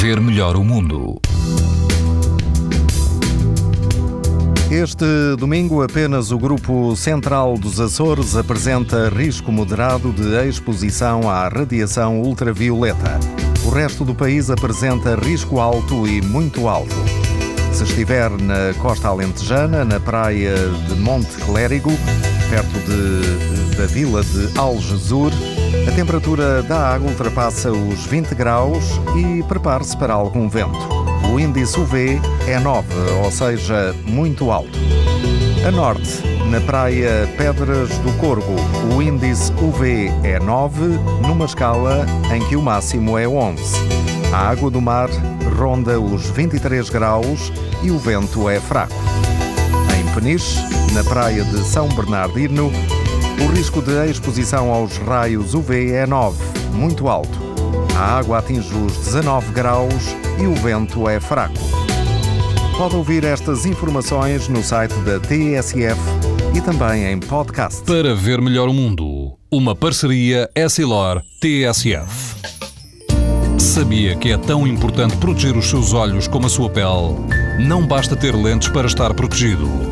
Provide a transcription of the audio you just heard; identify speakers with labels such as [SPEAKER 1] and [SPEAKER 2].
[SPEAKER 1] ver melhor o mundo.
[SPEAKER 2] Este domingo, apenas o Grupo Central dos Açores apresenta risco moderado de exposição à radiação ultravioleta. O resto do país apresenta risco alto e muito alto. Se estiver na costa alentejana, na praia de Monte Clérigo, perto de, da vila de Algesur, a temperatura da água ultrapassa os 20 graus e prepare-se para algum vento. O índice UV é 9, ou seja, muito alto. A norte, na praia Pedras do Corgo, o índice UV é 9, numa escala em que o máximo é 11. A água do mar ronda os 23 graus e o vento é fraco. Em Peniche, na praia de São Bernardino, o risco de exposição aos raios UV é 9, muito alto. A água atinge os 19 graus e o vento é fraco. Pode ouvir estas informações no site da TSF e também em podcast.
[SPEAKER 1] Para ver melhor o mundo, uma parceria Essilor-TSF. Sabia que é tão importante proteger os seus olhos como a sua pele? Não basta ter lentes para estar protegido.